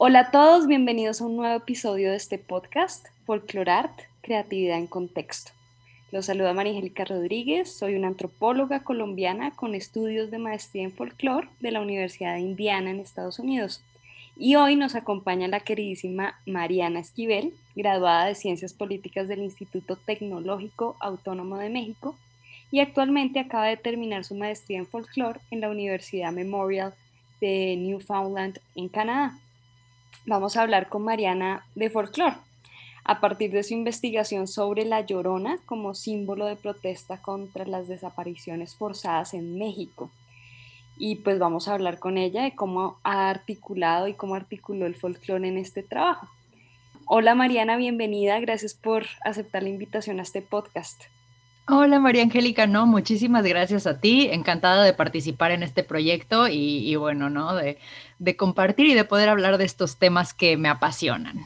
Hola a todos, bienvenidos a un nuevo episodio de este podcast, Folklorart, Creatividad en Contexto. Los saluda María Rodríguez, soy una antropóloga colombiana con estudios de maestría en folclore de la Universidad de Indiana en Estados Unidos. Y hoy nos acompaña la queridísima Mariana Esquivel, graduada de Ciencias Políticas del Instituto Tecnológico Autónomo de México y actualmente acaba de terminar su maestría en folclore en la Universidad Memorial de Newfoundland en Canadá vamos a hablar con Mariana de folclore, a partir de su investigación sobre la llorona como símbolo de protesta contra las desapariciones forzadas en México. Y pues vamos a hablar con ella de cómo ha articulado y cómo articuló el folclore en este trabajo. Hola Mariana, bienvenida, gracias por aceptar la invitación a este podcast. Hola María Angélica, no, muchísimas gracias a ti, encantada de participar en este proyecto y, bueno, ¿no? De, de, compartir y de poder hablar de estos temas que me apasionan.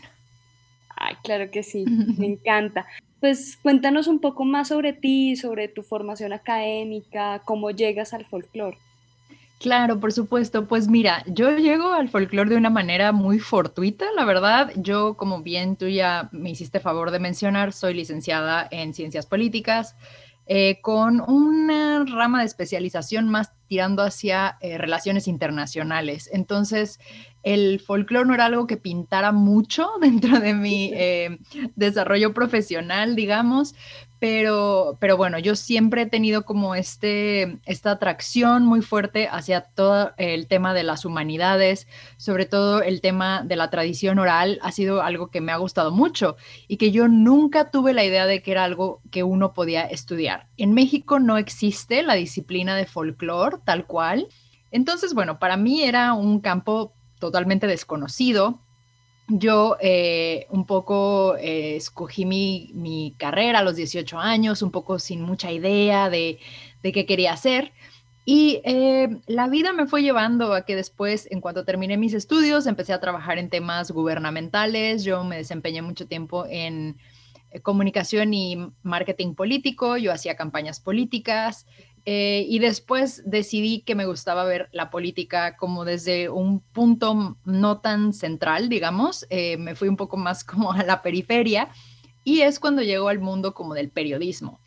Ay, claro que sí, me encanta. Pues cuéntanos un poco más sobre ti, sobre tu formación académica, cómo llegas al folclore. Claro, por supuesto. Pues mira, yo llego al folclore de una manera muy fortuita, la verdad. Yo, como bien tú ya me hiciste favor de mencionar, soy licenciada en ciencias políticas. Eh, con una rama de especialización más tirando hacia eh, relaciones internacionales. Entonces, el folclore no era algo que pintara mucho dentro de mi eh, desarrollo profesional, digamos, pero, pero bueno, yo siempre he tenido como este, esta atracción muy fuerte hacia todo el tema de las humanidades, sobre todo el tema de la tradición oral, ha sido algo que me ha gustado mucho y que yo nunca tuve la idea de que era algo que uno podía estudiar. En México no existe la disciplina de folclore tal cual. Entonces, bueno, para mí era un campo totalmente desconocido yo eh, un poco eh, escogí mi, carrera a los 18 años, un poco sin mucha idea de, qué quería hacer. Y eh, la vida me fue llevando a que después, en cuanto terminé mis estudios, empecé a trabajar en temas gubernamentales. Yo me desempeñé mucho tiempo en comunicación y marketing político, yo hacía campañas políticas, eh, y después decidí que me gustaba ver la política como desde un punto no tan central, digamos. Eh, me fui un poco más como a la periferia y es cuando llegó al mundo como del periodismo.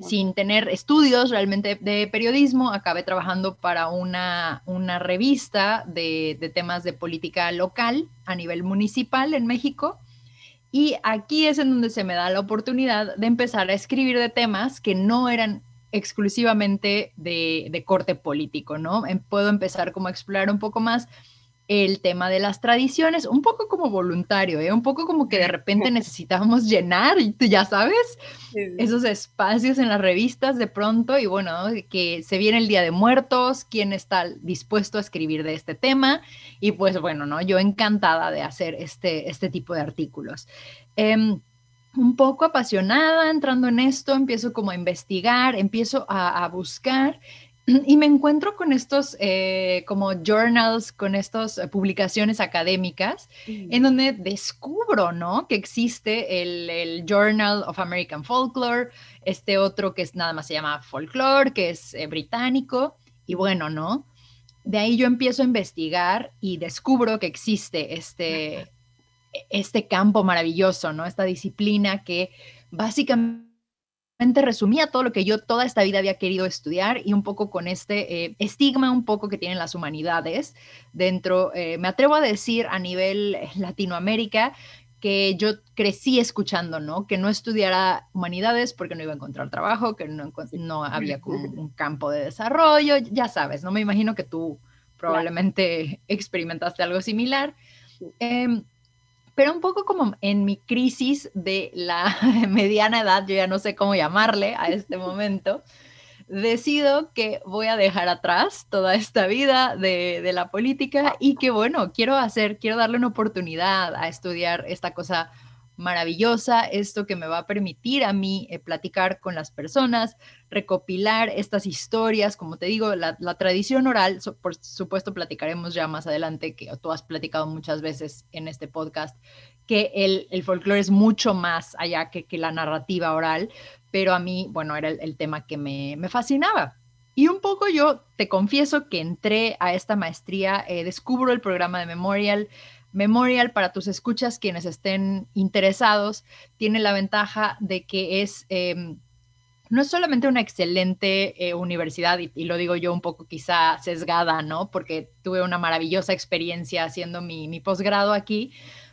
Sin tener estudios realmente de periodismo, acabé trabajando para una, una revista de, de temas de política local a nivel municipal en México. Y aquí es en donde se me da la oportunidad de empezar a escribir de temas que no eran exclusivamente de, corte político, ¿no? Em, puedo empezar como a explorar un poco más el tema de las tradiciones, un poco como voluntario, ¿eh? un poco como que de repente necesitábamos llenar, ya sabes, esos espacios en las revistas de pronto y bueno, que se viene el Día de Muertos, quién está dispuesto a escribir de este tema y pues bueno, ¿no? Yo encantada de hacer este, este tipo de artículos. Em, un poco apasionada entrando en esto, empiezo como a investigar, empiezo a, buscar y me encuentro con estos eh, como journals, con estas publicaciones académicas, en donde descubro, ¿no? Que existe el, Journal of American Folklore, este otro que es nada más se llama Folklore, que es eh, británico, y bueno, ¿no? De ahí yo empiezo a investigar y descubro que existe este, este campo maravilloso, ¿no? Esta disciplina que básicamente resumía todo lo que yo toda esta vida había querido estudiar y un poco con este eh, estigma un poco que tienen las humanidades dentro, eh, me atrevo a decir a nivel Latinoamérica, que yo crecí escuchando, ¿no? Que no estudiara humanidades porque no iba a encontrar trabajo, que no, no había un campo de desarrollo, ya sabes, ¿no? Me imagino que tú probablemente experimentaste algo similar. Em, pero un poco como en mi crisis de la mediana edad, yo ya no sé cómo llamarle a este momento, decido que voy a dejar atrás toda esta vida de, de, la política y que bueno, quiero hacer, quiero darle una oportunidad a estudiar esta cosa maravillosa, esto que me va a permitir a mí eh, platicar con las personas, recopilar estas historias, como te digo, la, tradición oral, por supuesto platicaremos ya más adelante, que tú has platicado muchas veces en este podcast, que el, el folclore es mucho más allá que, que, la narrativa oral, pero a mí, bueno, era el, tema que me, me, fascinaba. Y un poco yo te confieso que entré a esta maestría, eh, descubro el programa de Memorial, Memorial, para tus escuchas, quienes estén interesados, tiene la ventaja de que es... Em, no es solamente una excelente eh, universidad, y, lo digo yo un poco quizá sesgada, ¿no? Porque tuve una maravillosa experiencia haciendo mi, mi posgrado aquí,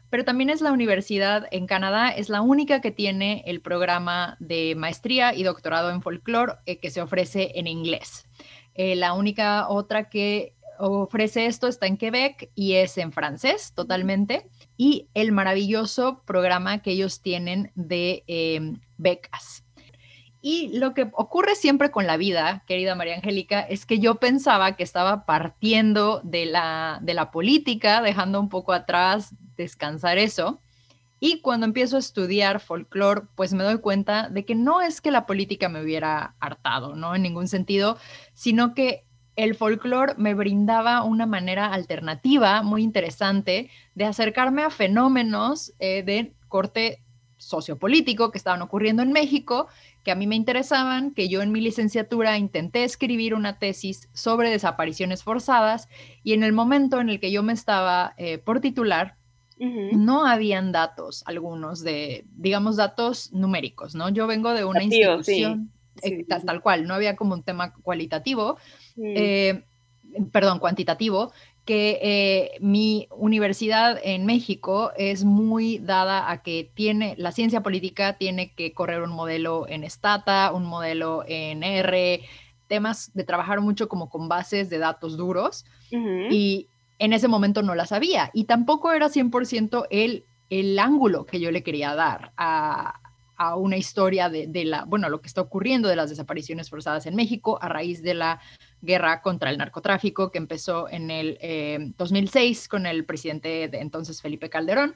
pero también es la universidad en Canadá, es la única que tiene el programa de maestría y doctorado en folclore eh, que se ofrece en inglés. Eh, la única otra que ofrece esto está en Quebec y es en francés totalmente. Y el maravilloso programa que ellos tienen de em, becas. Y lo que ocurre siempre con la vida, querida María Angélica, es que yo pensaba que estaba partiendo de la, de la política, dejando un poco atrás descansar eso. Y cuando empiezo a estudiar folclore, pues me doy cuenta de que no es que la política me hubiera hartado, ¿no? En ningún sentido, sino que el folclore me brindaba una manera alternativa muy interesante de acercarme a fenómenos eh, de corte sociopolítico que estaban ocurriendo en México, que a mí me interesaban, que yo en mi licenciatura intenté escribir una tesis sobre desapariciones forzadas y en el momento en el que yo me estaba eh, por titular, no habían datos, algunos de, digamos, datos numéricos, ¿no? Yo vengo de una institución, eh, tal, cual, no había como un tema cualitativo, eh, perdón, cuantitativo, que eh, mi universidad en México es muy dada a que tiene, la ciencia política tiene que correr un modelo en Stata, un modelo en R, temas de trabajar mucho como con bases de datos duros. Y en ese momento no la sabía y tampoco era 100% el, el ángulo que yo le quería dar a, a una historia de, de, la, bueno, lo que está ocurriendo de las desapariciones forzadas en México a raíz de la guerra contra el narcotráfico que empezó en el 2006 eh, con el presidente de entonces Felipe Calderón.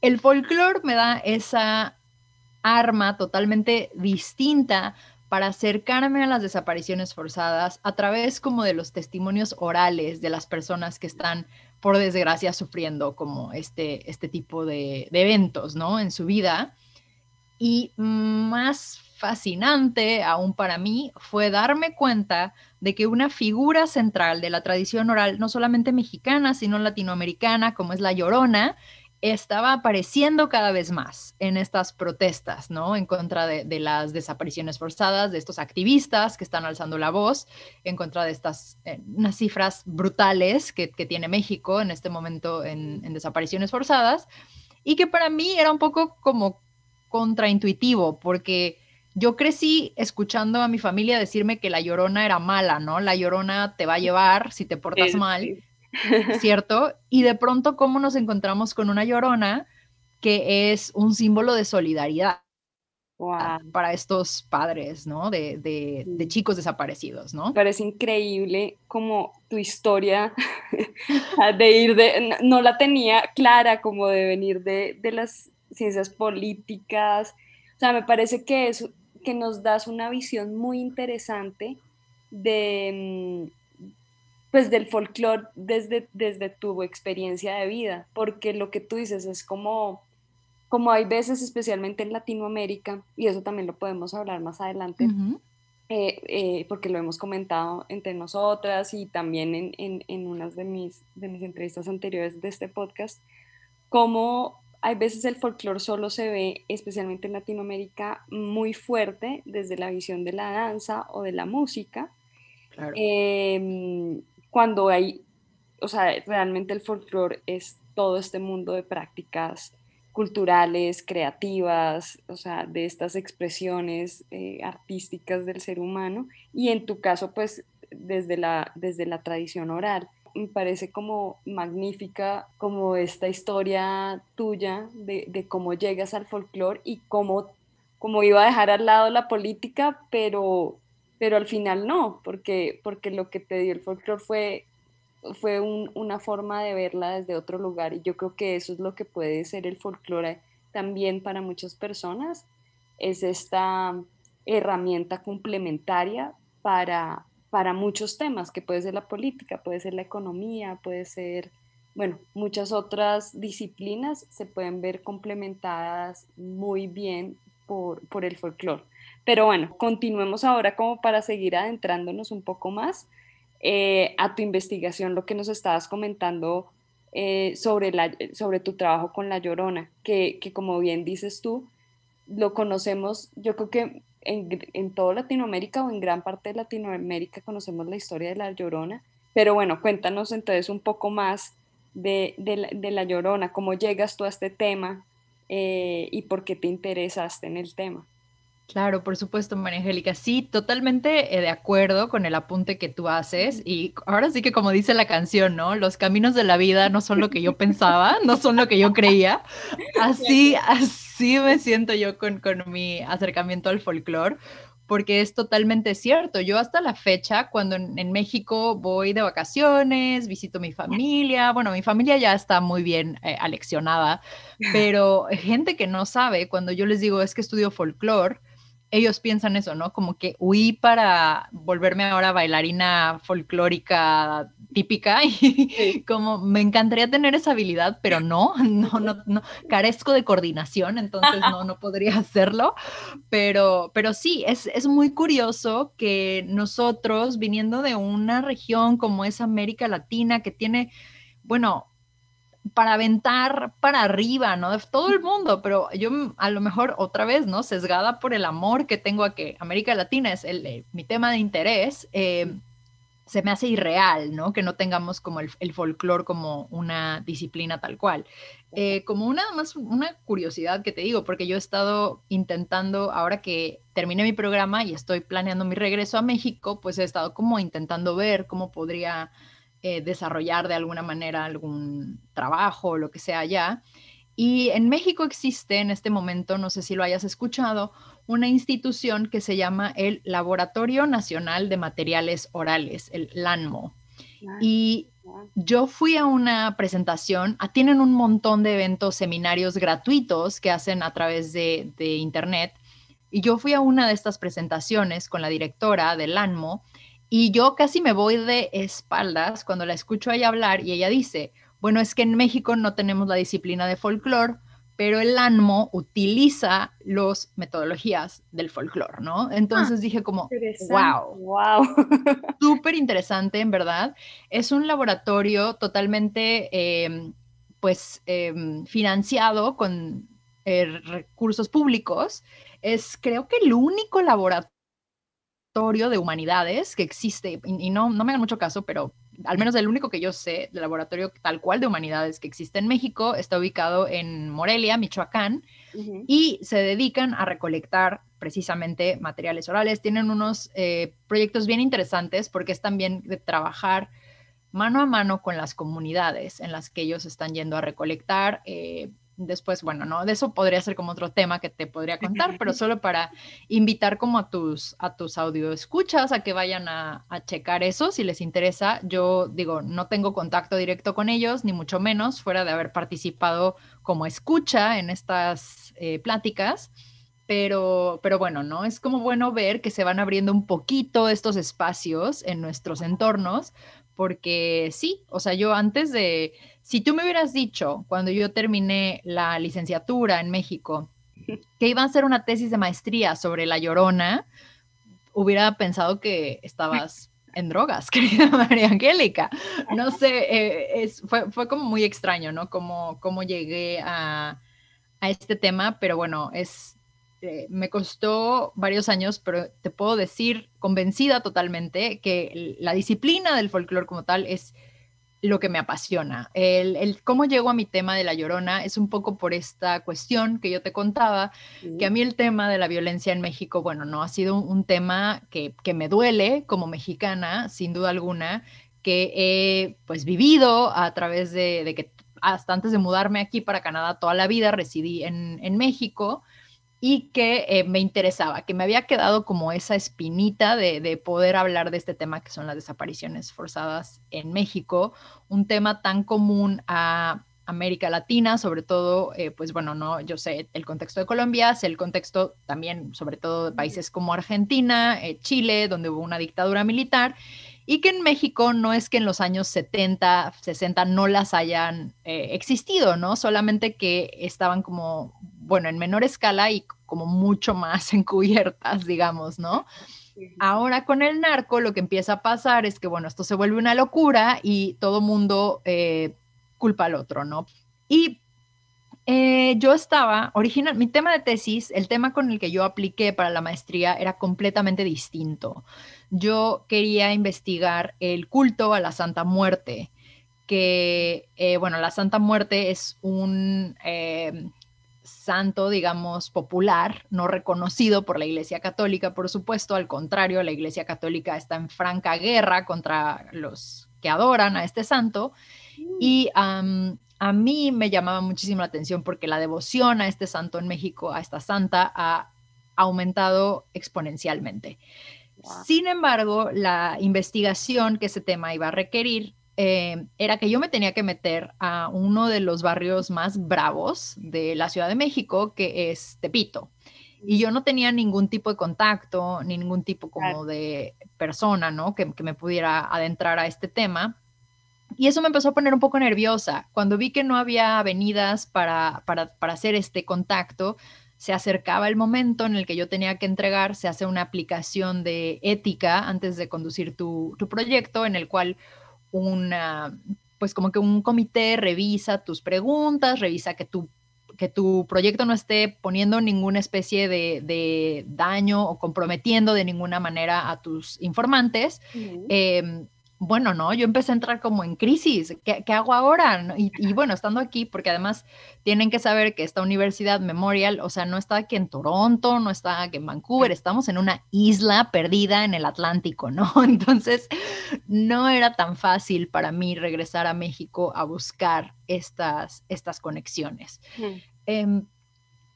El folclore me da esa arma totalmente distinta para acercarme a las desapariciones forzadas a través como de los testimonios orales de las personas que están, por desgracia, sufriendo como este, este tipo de, de eventos, ¿no? En su vida. Y más fascinante aún para mí fue darme cuenta de que una figura central de la tradición oral, no solamente mexicana, sino latinoamericana, como es la llorona, estaba apareciendo cada vez más en estas protestas, ¿no? En contra de, las desapariciones forzadas, de estos activistas que están alzando la voz, en contra de estas eh, unas cifras brutales que, tiene México en este momento en, desapariciones forzadas, y que para mí era un poco como contraintuitivo, porque yo crecí escuchando a mi familia decirme que la llorona era mala, ¿no? La llorona te va a llevar si te portas mal. ¿cierto? Y de pronto, ¿cómo nos encontramos con una llorona que es un símbolo de solidaridad? para estos padres, ¿no? De, de, chicos desaparecidos, ¿no? Parece increíble como tu historia de ir de, no, la tenía clara como de venir de, de, las ciencias políticas. O sea, me parece que, es, que nos das una visión muy interesante de, mm, pues del folclore desde, desde tu experiencia de vida, porque lo que tú dices es como, como hay veces, especialmente en Latinoamérica, y eso también lo podemos hablar más adelante, eh, eh, porque lo hemos comentado entre nosotras y también en, en, en, unas de mis, de mis entrevistas anteriores de este podcast, como hay veces el folclore solo se ve, especialmente en Latinoamérica, muy fuerte desde la visión de la danza o de la música. Claro. Em, cuando hay, o sea, realmente el folclore es todo este mundo de prácticas culturales, creativas, o sea, de estas expresiones eh, artísticas del ser humano y en tu caso, pues, desde la, desde la tradición oral. Me parece como magnífica como esta historia tuya de, cómo llegas al folclore y cómo, cómo iba a dejar al lado la política, pero pero al final no, porque, porque lo que te dio el folclore fue, fue una forma de verla desde otro lugar. Y yo creo que eso es lo que puede ser el folclore también para muchas personas, es esta herramienta complementaria para, para muchos temas, que puede ser la política, puede ser la economía, puede ser, bueno, muchas otras disciplinas se pueden ver complementadas muy bien por, por el folclore. Pero bueno, continuemos ahora como para seguir adentrándonos un poco más eh, a tu investigación, lo que nos estabas comentando eh, sobre, la, sobre tu trabajo con La Llorona, que, que, como bien dices tú, lo conocemos, yo creo que en, en toda Latinoamérica o en gran parte de Latinoamérica conocemos la historia de La Llorona, pero bueno, cuéntanos entonces un poco más de, de, la, Llorona, cómo llegas tú a este tema eh, y por qué te interesaste en el tema. Claro, por supuesto, María Angélica. Sí, totalmente eh, de acuerdo con el apunte que tú haces. Y ahora sí que como dice la canción, ¿no? Los caminos de la vida no son lo que yo pensaba, no son lo que yo creía. Así, así me siento yo con, con mi acercamiento al folclore porque es totalmente cierto. Yo hasta la fecha, cuando en, México voy de vacaciones, visito mi familia, bueno, mi familia ya está muy bien eh, aleccionada, pero gente que no sabe, cuando yo les digo es que estudio folclore, ellos piensan eso, ¿no? Como que huí para volverme ahora bailarina folclórica típica y como me encantaría tener esa habilidad, pero no, no, no, no, carezco de coordinación, entonces no, no podría hacerlo, pero, pero sí, es, es muy curioso que nosotros, viniendo de una región como es América Latina, que tiene, bueno, para aventar para arriba, ¿no? Todo el mundo, pero yo a lo mejor otra vez, ¿no? Sesgada por el amor que tengo a que América Latina es el, eh, mi tema de interés, eh, se me hace irreal, ¿no? Que no tengamos como el, el folclore como una disciplina tal cual. Eh, como una más una curiosidad que te digo, porque yo he estado intentando, ahora que terminé mi programa y estoy planeando mi regreso a México, pues he estado como intentando ver cómo podría eh, desarrollar de alguna manera algún trabajo o lo que sea allá. Y en México existe en este momento, no sé si lo hayas escuchado, una institución que se llama el Laboratorio Nacional de Materiales Orales, el LANMO. Y yo fui a una presentación, ah, tienen un montón de eventos, seminarios gratuitos que hacen a través de, de Internet. Y yo fui a una de estas presentaciones con la directora del LANMO y yo casi me voy de espaldas cuando la escucho a ella hablar y ella dice, bueno, es que en México no tenemos la disciplina de folclore, pero el ANMO utiliza las metodologías del folclore, ¿no? Entonces ah, dije como, wow, wow, súper interesante, en verdad. Es un laboratorio totalmente, em, pues, em, financiado con eh, recursos públicos. Es creo que el único laboratorio de humanidades que existe, y, no, no me hagan mucho caso, pero al menos el único que yo sé de laboratorio tal cual de humanidades que existe en México está ubicado en Morelia, Michoacán, y se dedican a recolectar precisamente materiales orales. Tienen unos eh, proyectos bien interesantes porque es también de trabajar mano a mano con las comunidades en las que ellos están yendo a recolectar eh, después, bueno, no, de eso podría ser como otro tema que te podría contar, pero solo para invitar como a tus, a tus audio escuchas a que vayan a, checar eso si les interesa. Yo digo, no tengo contacto directo con ellos, ni mucho menos, fuera de haber participado como escucha en estas eh, pláticas. Pero, pero bueno, ¿no? Es como bueno ver que se van abriendo un poquito estos espacios en nuestros entornos, porque sí, o sea, yo antes de, si tú me hubieras dicho cuando yo terminé la licenciatura en México que iba a hacer una tesis de maestría sobre la llorona, hubiera pensado que estabas en drogas, querida María Angélica. No sé, eh, fue, fue, como muy extraño, ¿no? Cómo, cómo llegué a, a, este tema, pero bueno, es, eh, me costó varios años, pero te puedo decir convencida totalmente que la disciplina del folclore como tal es lo que me apasiona. El, cómo llego a mi tema de la llorona es un poco por esta cuestión que yo te contaba, que a mí el tema de la violencia en México, bueno, no ha sido un, tema que, me duele como mexicana, sin duda alguna, que he pues vivido a través de, que hasta antes de mudarme aquí para Canadá toda la vida residí en, en México y que eh, me interesaba, que me había quedado como esa espinita de, poder hablar de este tema que son las desapariciones forzadas en México, un tema tan común a América Latina, sobre todo, eh, pues bueno, no, yo sé el contexto de Colombia, sé el contexto también, sobre todo de países como Argentina, eh, Chile, donde hubo una dictadura militar, y que en México no es que en los años 70, 60 no las hayan existido, ¿no? Solamente que estaban como bueno, en menor escala y como mucho más encubiertas, digamos, ¿no? Ahora con el narco lo que empieza a pasar es que, bueno, esto se vuelve una locura y todo mundo, eh, culpa al otro, ¿no? Y eh, yo estaba, original, mi tema de tesis, el tema con el que yo apliqué para la maestría era completamente distinto. Yo quería investigar el culto a la Santa Muerte, que, eh, bueno, la Santa Muerte es un eh, santo, digamos, popular, no reconocido por la Iglesia Católica, por supuesto, al contrario, la Iglesia Católica está en franca guerra contra los que adoran a este santo. Mm. Y a mí me llamaba muchísimo la atención porque la devoción a este santo en México, a esta santa, ha aumentado exponencialmente. Sin embargo, la investigación que ese tema iba a requerir eh, era que yo me tenía que meter a uno de los barrios más bravos de la Ciudad de México, que es Tepito. Y yo no tenía ningún tipo de contacto, ni ningún tipo como de persona, ¿no? Que, que me pudiera adentrar a este tema. Y eso me empezó a poner un poco nerviosa. Cuando vi que no había avenidas para, para, para, hacer este contacto, se acercaba el momento en el que yo tenía que entregar, se hace una aplicación de ética antes de conducir tu, tu proyecto, en el cual una, pues como que un comité revisa tus preguntas, revisa que tu, que tu proyecto no esté poniendo ninguna especie de, de daño o comprometiendo de ninguna manera a tus informantes bueno, no, yo empecé a entrar como en crisis, ¿qué, hago ahora? Y, bueno, estando aquí, porque además tienen que saber que esta universidad Memorial, o sea, no está aquí en Toronto, no está aquí en Vancouver, estamos en una isla perdida en el Atlántico, ¿no? Entonces, no era tan fácil para mí regresar a México a buscar estas, estas conexiones. Em,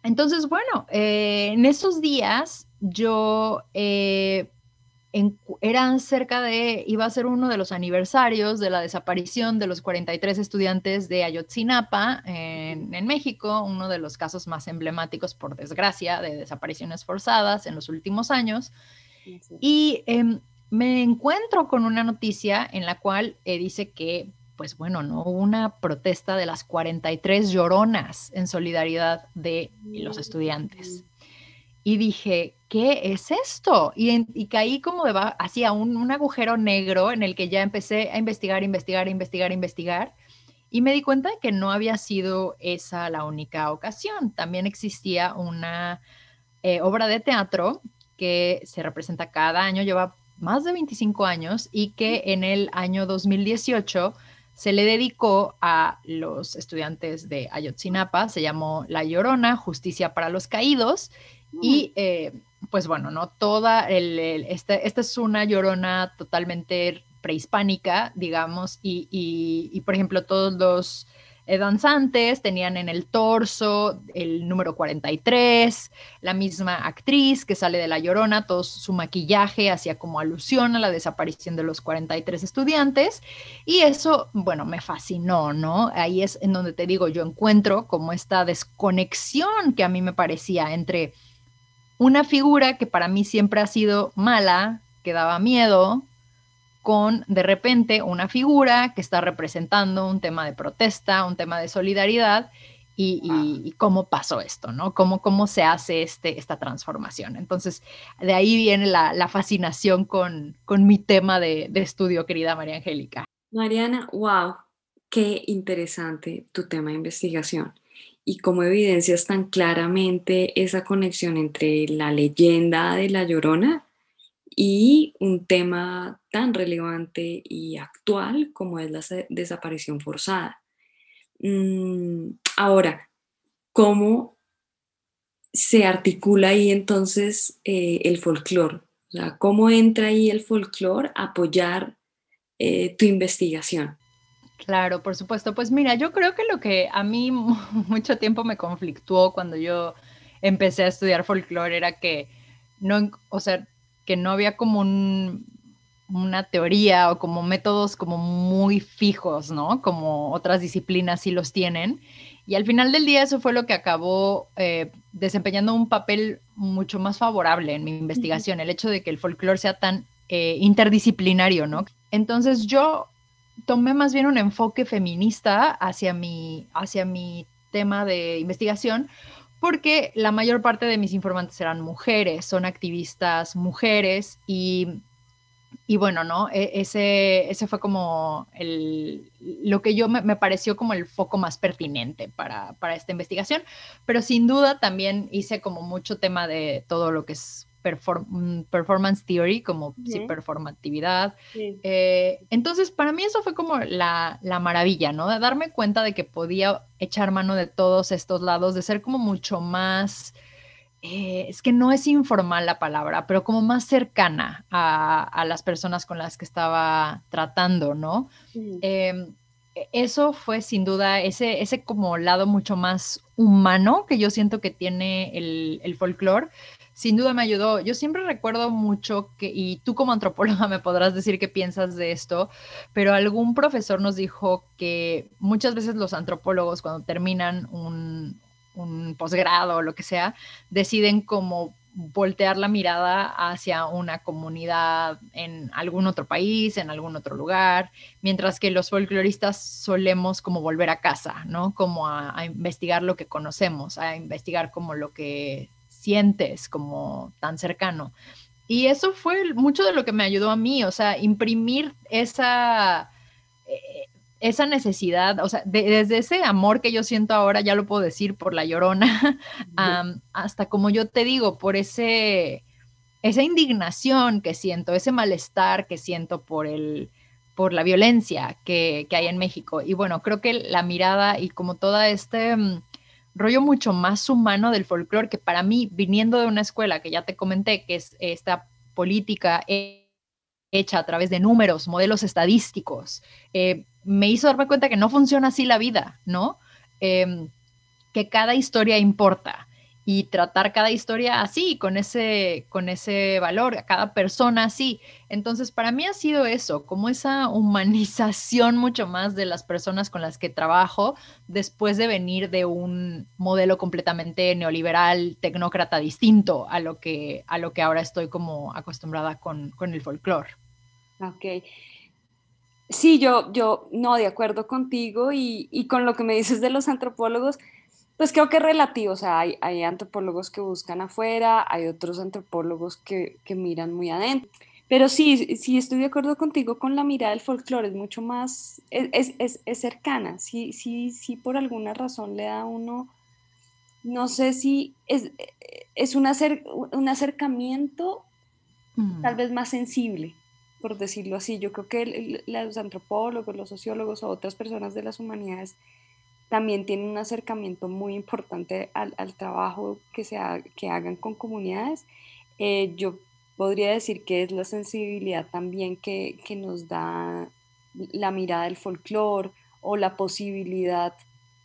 entonces, bueno, eh, en esos días yo... Eh, eran cerca de, iba a ser uno de los aniversarios de la desaparición de los 43 estudiantes de Ayotzinapa en, México, uno de los casos más emblemáticos, por desgracia, de desapariciones forzadas en los últimos años. Y em, me encuentro con una noticia en la cual eh, dice que, pues bueno, no hubo una protesta de las 43 lloronas en solidaridad de los estudiantes y dije, ¿qué es esto? Y, caí como de hacia un, un, agujero negro en el que ya empecé a investigar, investigar, investigar, investigar. Y me di cuenta de que no había sido esa la única ocasión. También existía una eh, obra de teatro que se representa cada año, lleva más de 25 años y que en el año 2018 se le dedicó a los estudiantes de Ayotzinapa, se llamó La Llorona, Justicia para los Caídos, y eh, pues bueno, ¿no? Toda el, esta, es una llorona totalmente prehispánica, digamos, y, y, por ejemplo todos los eh, danzantes tenían en el torso el número 43, la misma actriz que sale de La Llorona, todo su maquillaje hacía como alusión a la desaparición de los 43 estudiantes y eso, bueno, me fascinó, ¿no? Ahí es en donde te digo, yo encuentro como esta desconexión que a mí me parecía entre una figura que para mí siempre ha sido mala, que daba miedo, con de repente una figura que está representando un tema de protesta, un tema de solidaridad y, cómo pasó esto, ¿no? Cómo, cómo se hace este, esta transformación. Entonces, de ahí viene la, fascinación con, con, mi tema de, de estudio, querida María Angélica. Mariana, wow, qué interesante tu tema de investigación y cómo evidencias tan claramente esa conexión entre la leyenda de La Llorona y un tema tan relevante y actual como es la desaparición forzada. Mm, ahora, ¿cómo se articula ahí entonces eh, el folclore? O sea, ¿cómo entra ahí el folclore a apoyar eh, tu investigación? Claro, por supuesto. Pues mira, yo creo que lo que a mí mucho tiempo me conflictuó cuando yo empecé a estudiar folclore era que no, o sea, que no había como una teoría o como métodos como muy fijos, ¿no? Como otras disciplinas sí los tienen. Y al final del día eso fue lo que acabó eh, desempeñando un papel mucho más favorable en mi investigación, el hecho de que el folclore sea tan eh, interdisciplinario, ¿no? Entonces yo tomé más bien un enfoque feminista hacia mi, hacia mi tema de investigación, porque la mayor parte de mis informantes eran mujeres, son activistas mujeres y y bueno, ¿no? E, ese, ese fue como el, lo que yo me, pareció como el foco más pertinente para, para, esta investigación, pero sin duda también hice como mucho tema de todo lo que es mm, performance theory, como sí, performatividad. Eh, entonces, para mí eso fue como la, la maravilla, ¿no? De darme cuenta de que podía echar mano de todos estos lados, de ser como mucho más eh, es que no es informal la palabra, pero como más cercana a, las personas con las que estaba tratando, ¿no? Em, e, eso fue sin duda ese, ese como lado mucho más humano que yo siento que tiene el, el folclore. Sin duda me ayudó. Yo siempre recuerdo mucho que, y tú como antropóloga me podrás decir qué piensas de esto, pero algún profesor nos dijo que muchas veces los antropólogos cuando terminan un, un posgrado o lo que sea, deciden como voltear la mirada hacia una comunidad en algún otro país, en algún otro lugar, mientras que los folcloristas solemos como volver a casa, ¿no? Como a, investigar lo que conocemos, a investigar como lo que sientes como tan cercano. Y eso fue mucho de lo que me ayudó a mí, o sea, imprimir esa, eh, esa necesidad, o sea, desde ese amor que yo siento ahora, ya lo puedo decir por la llorona, hasta como yo te digo, por ese, esa indignación que siento, ese malestar que siento por el por la violencia que, hay en México. Y bueno, creo que la mirada y como todo este mm, rollo mucho más humano del folclore, que para mí, viniendo de una escuela que ya te comenté, que es esta política hecha a través de números, modelos estadísticos, eh, me hizo darme cuenta que no funciona así la vida, ¿no? Em, que cada historia importa y tratar cada historia así, con ese, con ese valor, a cada persona así. Entonces, para mí ha sido eso, como esa humanización mucho más de las personas con las que trabajo después de venir de un modelo completamente neoliberal, tecnócrata distinto a lo que, a lo que ahora estoy como acostumbrada con, con el folclore. Ok. Sí, yo, yo no, de acuerdo contigo y, y, con lo que me dices de los antropólogos, pues creo que es relativo, o sea, hay, hay antropólogos que buscan afuera, hay otros antropólogos que, que, miran muy adentro, pero sí, sí estoy de acuerdo contigo con la mirada del folclore, es mucho más, es, es, es cercana, sí, sí, sí por alguna razón le da a uno, no sé si es, es un, un acercamiento tal mm. vez más sensible por decirlo así. Yo creo que los antropólogos, los sociólogos o otras personas de las humanidades también tienen un acercamiento muy importante al, trabajo que, se que hagan con comunidades. Eh, yo podría decir que es la sensibilidad también que, nos da la mirada del folclore o la posibilidad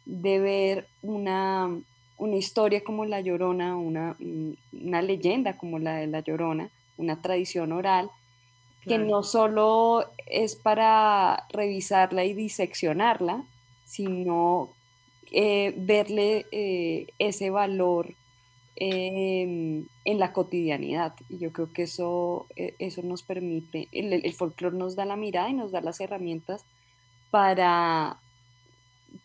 de ver una, una historia como La Llorona, una, una leyenda como la de La Llorona, una tradición oral, que no solo es para revisarla y diseccionarla, sino eh, verle eh, ese valor em, en la cotidianidad. Y yo creo que eso, eh, eso nos permite, el, el folclore nos da la mirada y nos da las herramientas para,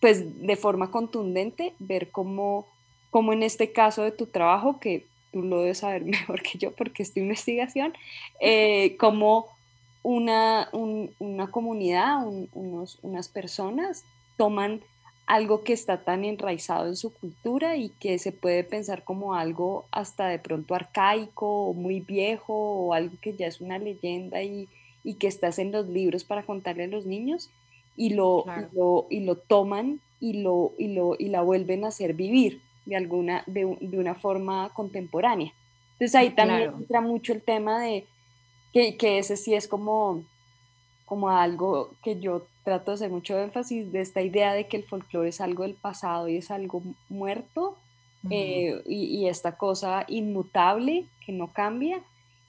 pues de forma contundente, ver cómo, cómo en este caso de tu trabajo, que tú lo debes saber mejor que yo porque es tu investigación, cómo una, una comunidad, unos, unas personas toman algo que está tan enraizado en su cultura y que se puede pensar como algo hasta de pronto arcaico o muy viejo o algo que ya es una leyenda y, y que estás en los libros para contarle a los niños y lo, y lo, toman y, lo, y, lo, y la vuelven a hacer vivir de, alguna, de, una forma contemporánea. Entonces ahí también entra mucho el tema de que, que, ese sí es como, como algo que yo trato de hacer mucho énfasis de esta idea de que el folclore es algo del pasado y es algo muerto eh, y, y, esta cosa inmutable que no cambia.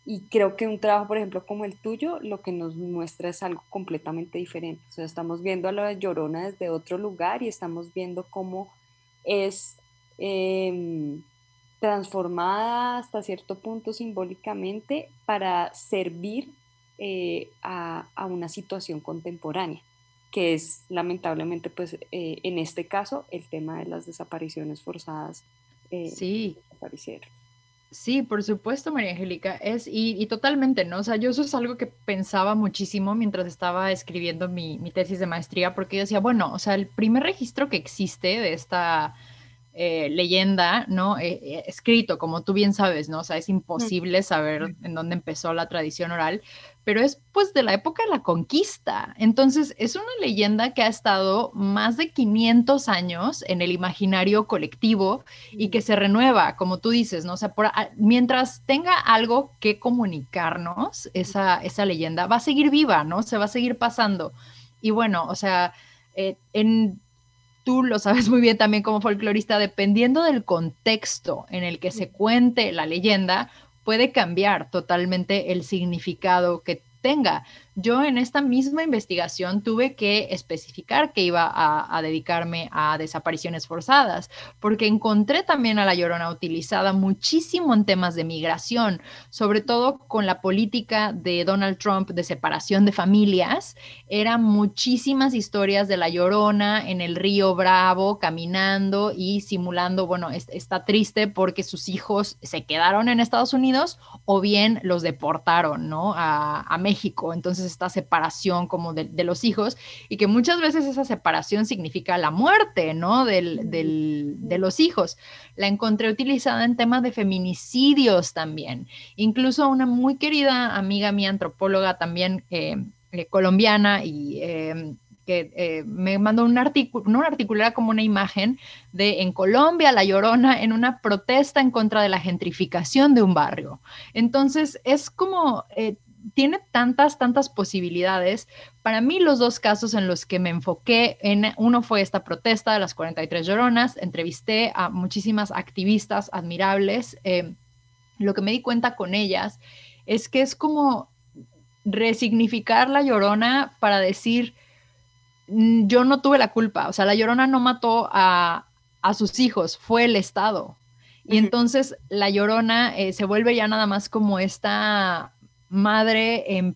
Y creo que un trabajo, por ejemplo, como el tuyo, lo que nos muestra es algo completamente diferente. O sea, estamos viendo a la Llorona desde otro lugar y estamos viendo cómo es Em, transformada hasta cierto punto simbólicamente para servir eh, a, una situación contemporánea, que es lamentablemente, pues eh, en este caso, el tema de las desapariciones forzadas. Eh, sí. Sí, por supuesto, María Angélica, es y, totalmente, ¿no? O sea, yo eso es algo que pensaba muchísimo mientras estaba escribiendo mi, mi tesis de maestría, porque yo decía, bueno, o sea, el primer registro que existe de esta eh, leyenda, ¿no? Eh, eh, escrito, como tú bien sabes, ¿no? O sea, es imposible saber en dónde empezó la tradición oral, pero es pues de la época de la conquista. Entonces, es una leyenda que ha estado más de 500 años en el imaginario colectivo y que se renueva, como tú dices, ¿no? O sea, mientras tenga algo que comunicarnos, esa, esa leyenda va a seguir viva, ¿no? Se va a seguir pasando. Y bueno, o sea, en tú lo sabes muy bien también como folclorista, dependiendo del contexto en el que se cuente la leyenda, puede cambiar totalmente el significado que tenga. Yo en esta misma investigación tuve que especificar que iba a, dedicarme a desapariciones forzadas, porque encontré también a la llorona utilizada muchísimo en temas de migración, sobre todo con la política de Donald Trump de separación de familias. Eran muchísimas historias de la llorona en el río Bravo, caminando y simulando, bueno, está triste porque sus hijos se quedaron en Estados Unidos o bien los deportaron, ¿no? A, a México. Entonces esta separación como de, los hijos y que muchas veces esa separación significa la muerte, ¿no? de los hijos. La encontré utilizada en temas de feminicidios también. Incluso una muy querida amiga mía, antropóloga también eh, eh, colombiana y... Eh, que me mandó un artículo, no un artículo, era como una imagen de en Colombia, La Llorona, en una protesta en contra de la gentrificación de un barrio. Entonces, es como tiene tantas, tantas posibilidades. Para mí los dos casos en los que me enfoqué, en uno fue esta protesta de las 43 lloronas, entrevisté a muchísimas activistas admirables. Eh, lo que me di cuenta con ellas es que es como resignificar la llorona para decir, mm, yo no tuve la culpa, o sea, la llorona no mató a, sus hijos, fue el Estado. Y entonces la llorona eh, se vuelve ya nada más como esta madre en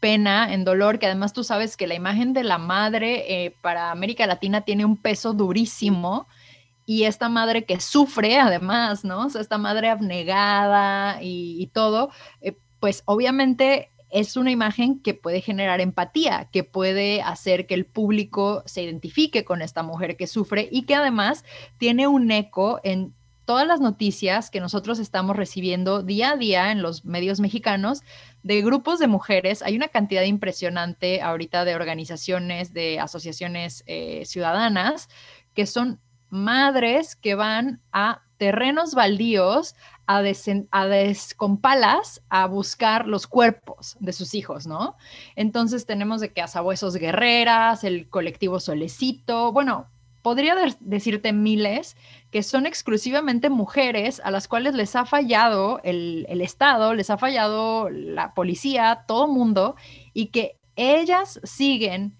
pena, en dolor, que además tú sabes que la imagen de la madre eh, para América Latina tiene un peso durísimo y esta madre que sufre además, ¿no? Esta madre abnegada y, todo, eh, pues obviamente es una imagen que puede generar empatía, que puede hacer que el público se identifique con esta mujer que sufre y que además tiene un eco en todas las noticias que nosotros estamos recibiendo día a día en los medios mexicanos de grupos de mujeres. Hay una cantidad impresionante ahorita de organizaciones, de asociaciones eh, ciudadanas, que son madres que van a terrenos baldíos a, a con palas a buscar los cuerpos de sus hijos, ¿no? Entonces tenemos de que a Sabuesos Guerreras, el colectivo Solecito, bueno, podría decirte miles que son exclusivamente mujeres a las cuales les ha fallado el, Estado, les ha fallado la policía, todo mundo, y que ellas siguen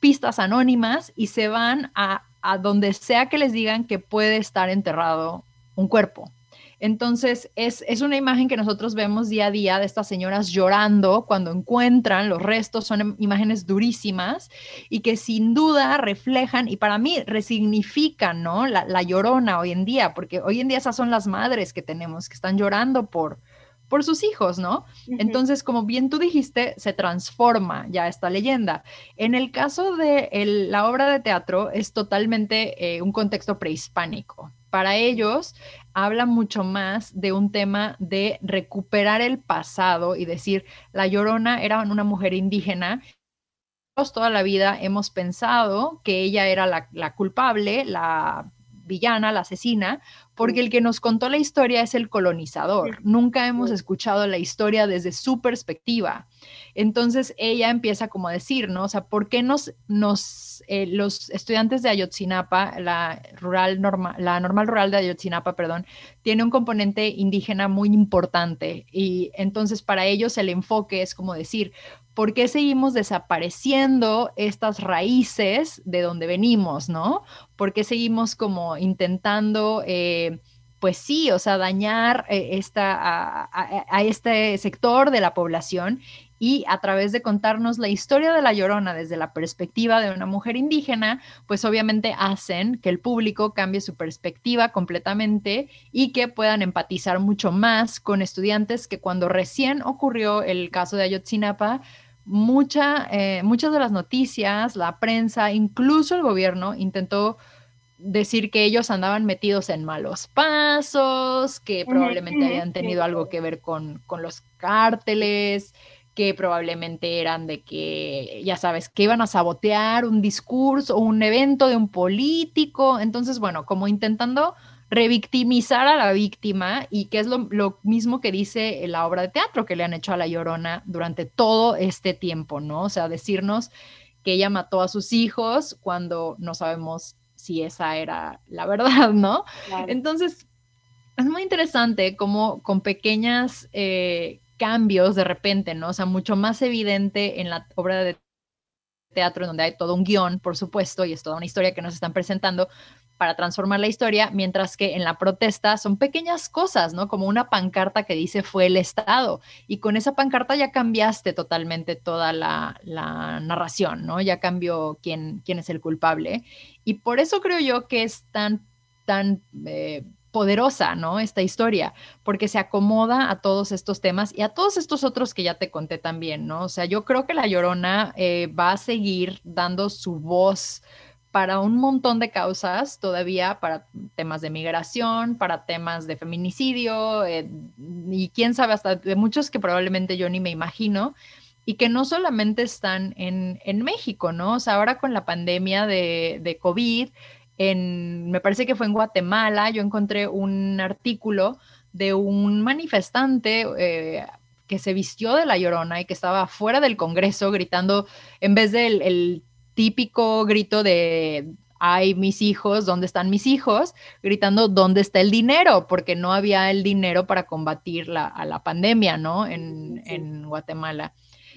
pistas anónimas y se van a, donde sea que les digan que puede estar enterrado un cuerpo. Entonces, es, una imagen que nosotros vemos día a día de estas señoras llorando cuando encuentran los restos, son imágenes durísimas y que sin duda reflejan y para mí resignifican, ¿no? La, llorona hoy en día, porque hoy en día esas son las madres que tenemos, que están llorando por, por sus hijos, ¿no? Entonces, como bien tú dijiste, se transforma ya esta leyenda. En el caso de la obra de teatro, es totalmente eh, un contexto prehispánico. Para ellos, habla mucho más de un tema de recuperar el pasado y decir, la llorona era una mujer indígena. Toda la vida hemos pensado que ella era la, la culpable, la villana, la asesina, porque el que nos contó la historia es el colonizador. Nunca hemos escuchado la historia desde su perspectiva. Entonces ella empieza como a decir, ¿no? O sea, ¿por qué nos, nos eh, los estudiantes de Ayotzinapa, la, rural norma, la normal rural de Ayotzinapa, perdón, tiene un componente indígena muy importante? Y entonces para ellos el enfoque es como decir, ¿por qué seguimos desapareciendo estas raíces de donde venimos, no? ¿Por qué seguimos como intentando, eh, pues sí, o sea, dañar eh, esta, a, este sector de la población? y a través de contarnos la historia de la Llorona desde la perspectiva de una mujer indígena, pues obviamente hacen que el público cambie su perspectiva completamente y que puedan empatizar mucho más con estudiantes que cuando recién ocurrió el caso de Ayotzinapa, mucha, eh, muchas de las noticias, la prensa, incluso el gobierno intentó decir que ellos andaban metidos en malos pasos, que probablemente habían tenido algo que ver con, con los cárteles, que probablemente eran de que, ya sabes, que iban a sabotear un discurso o un evento de un político. Entonces, bueno, como intentando revictimizar a la víctima y que es lo, lo, mismo que dice la obra de teatro que le han hecho a La Llorona durante todo este tiempo, ¿no? O sea, decirnos que ella mató a sus hijos cuando no sabemos si esa era la verdad, ¿no? Entonces, es muy interesante cómo con pequeñas eh, cambios de repente, ¿no? O sea, mucho más evidente en la obra de teatro, en donde hay todo un guion, por supuesto, y es toda una historia que nos están presentando para transformar la historia, mientras que en la protesta son pequeñas cosas, ¿no? Como una pancarta que dice fue el Estado, y con esa pancarta ya cambiaste totalmente toda la, narración, ¿no? Ya cambió quién, quién es el culpable. Y por eso creo yo que es tan, tan... Eh, poderosa, ¿no? Esta historia, porque se acomoda a todos estos temas y a todos estos otros que ya te conté también, ¿no? O sea, yo creo que La Llorona eh, va a seguir dando su voz para un montón de causas todavía, para temas de migración, para temas de feminicidio eh, y quién sabe, hasta de muchos que probablemente yo ni me imagino y que no solamente están en, en México, ¿no? O sea, ahora con la pandemia de, de COVID, en, me parece que fue en Guatemala, yo encontré un artículo de un manifestante eh, que se vistió de la llorona y que estaba fuera del Congreso gritando, en vez del el típico grito de ay, mis hijos, ¿dónde están mis hijos? Gritando, ¿dónde está el dinero? Porque no había el dinero para combatir la, a la pandemia, ¿no? En, en Guatemala.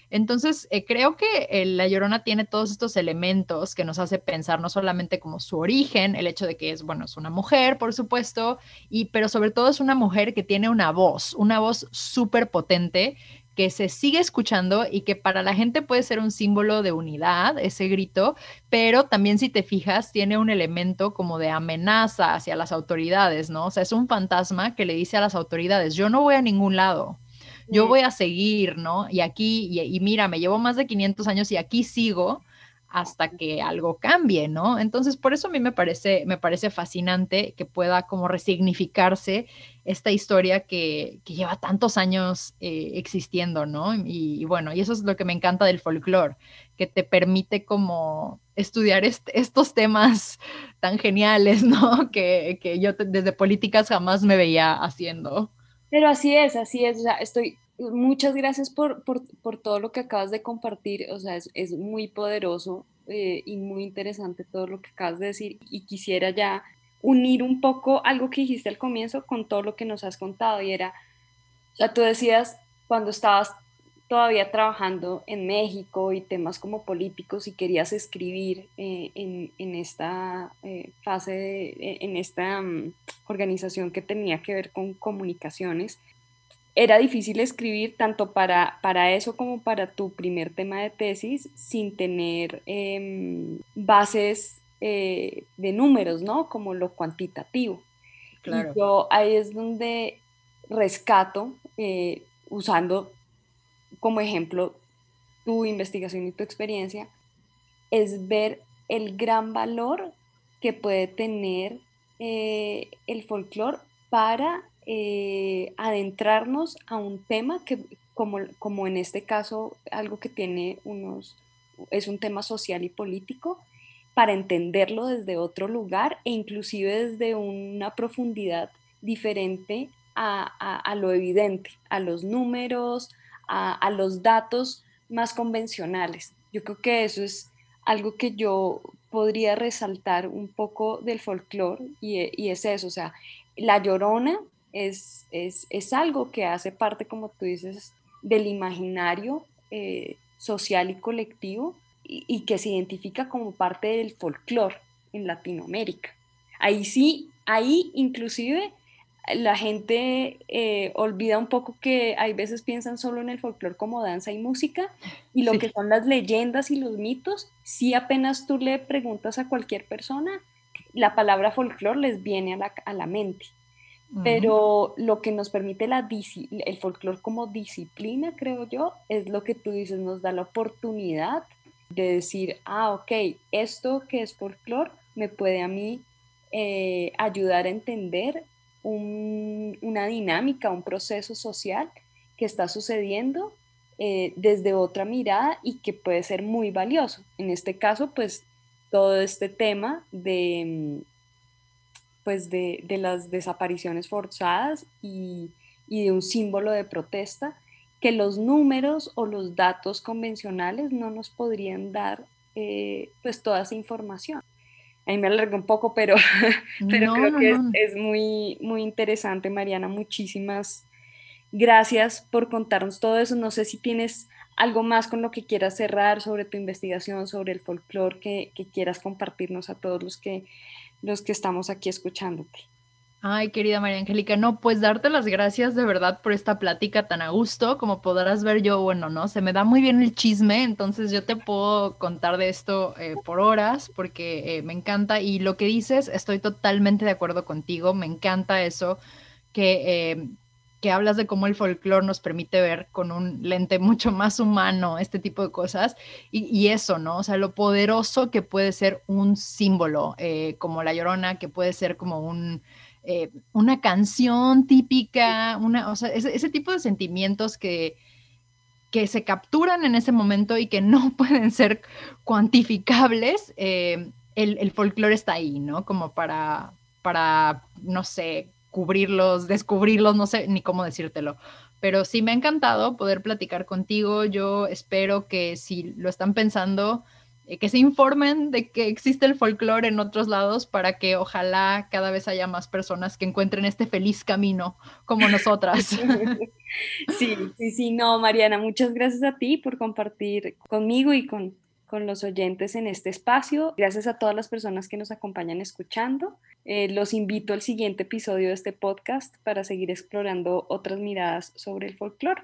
Entonces, eh, creo que eh, La Llorona tiene todos estos elementos que nos hace pensar no solamente como su origen, el hecho de que es, bueno, es una mujer, por supuesto, y, pero sobre todo es una mujer que tiene una voz, una voz súper potente que se sigue escuchando y que para la gente puede ser un símbolo de unidad, ese grito, pero también si te fijas, tiene un elemento como de amenaza hacia las autoridades, ¿no? O sea, es un fantasma que le dice a las autoridades, yo no voy a ningún lado, yo voy a seguir, ¿no? Y aquí, y, mira, me llevo más de 500 años y aquí sigo hasta que algo cambie, ¿no? Entonces, por eso a mí me parece, me parece fascinante que pueda como resignificarse esta historia que, que lleva tantos años eh, existiendo, ¿no? Y, bueno, y eso es lo que me encanta del folclore, que te permite como estudiar estos temas tan geniales, ¿no? Que, que yo desde políticas jamás me veía haciendo. Pero así es, así es. O sea, estoy, muchas gracias por, por, por, todo lo que acabas de compartir. O sea, es, es muy poderoso eh, y muy interesante todo lo que acabas de decir. Y quisiera ya unir un poco algo que dijiste al comienzo con todo lo que nos has contado. Y era, o sea, tú decías cuando estabas todavía trabajando en México y temas como políticos y querías escribir eh, en, en, esta eh, fase, de, eh, en esta um, organización que tenía que ver con comunicaciones, era difícil escribir tanto para, para eso como para tu primer tema de tesis sin tener em, bases de números, ¿no? Como lo cuantitativo. Claro. Y yo ahí es donde rescato, usando como ejemplo tu investigación y tu experiencia, es ver el gran valor que puede tener eh, el folclore para eh, adentrarnos a un tema que, como, como en este caso, algo que tiene unos, es un tema social y político, para entenderlo desde otro lugar e inclusive desde una profundidad diferente a, a lo evidente, a los números, a, los datos más convencionales. Yo creo que eso es algo que yo podría resaltar un poco del folclore y, es eso, o sea, la llorona es, es, algo que hace parte, como tú dices, del imaginario eh, social y colectivo y, y, que se identifica como parte del folclore en Latinoamérica. Ahí sí, ahí inclusive la gente eh, olvida un poco que hay veces piensan solo en el folclore como danza y música y lo que son las leyendas y los mitos, si apenas tú le preguntas a cualquier persona, la palabra folclore les viene a la, a la mente. Pero lo que nos permite la el folclore como disciplina, creo yo, es lo que tú dices, nos da la oportunidad de decir, ah, ok, esto que es folclore me puede a mí eh, ayudar a entender una dinámica, un proceso social que está sucediendo eh, desde otra mirada y que puede ser muy valioso. En este caso, pues todo este tema de, pues de, las desapariciones forzadas y, de un símbolo de protesta que los números o los datos convencionales no nos podrían dar eh, pues toda esa información ahí me alargué un poco, pero, pero creo que es, muy, muy interesante, Mariana. Muchísimas gracias por contarnos todo eso. No sé si tienes algo más con lo que quieras cerrar sobre tu investigación, sobre el folclore que, que quieras compartirnos a todos los que, los que estamos aquí escuchándote. Ay, querida María Angélica, no, pues darte las gracias de verdad por esta plática tan a gusto. Como podrás ver yo, bueno, no, se me da muy bien el chisme, entonces yo te puedo contar de esto eh, por horas porque eh, me encanta y lo que dices, estoy totalmente de acuerdo contigo, me encanta eso, que, eh, que hablas de cómo el folclore nos permite ver con un lente mucho más humano este tipo de cosas y, y eso, ¿no? O sea, lo poderoso que puede ser un símbolo como la llorona, que puede ser como un eh, una canción típica, una, o sea, ese, tipo de sentimientos que, que se capturan en ese momento y que no pueden ser cuantificables, eh, el, el folclore está ahí, ¿no? Como para, para, no sé, cubrirlos, descubrirlos, no sé ni cómo decírtelo. Pero sí me ha encantado poder platicar contigo. Yo espero que si lo están pensando, que se informen de que existe el folclore en otros lados para que ojalá cada vez haya más personas que encuentren este feliz camino como nosotras. Sí, sí, sí, no, Mariana, muchas gracias a ti por compartir conmigo y con, con los oyentes en este espacio. Gracias a todas las personas que nos acompañan escuchando. Eh, los invito al siguiente episodio de este podcast para seguir explorando otras miradas sobre el folclore.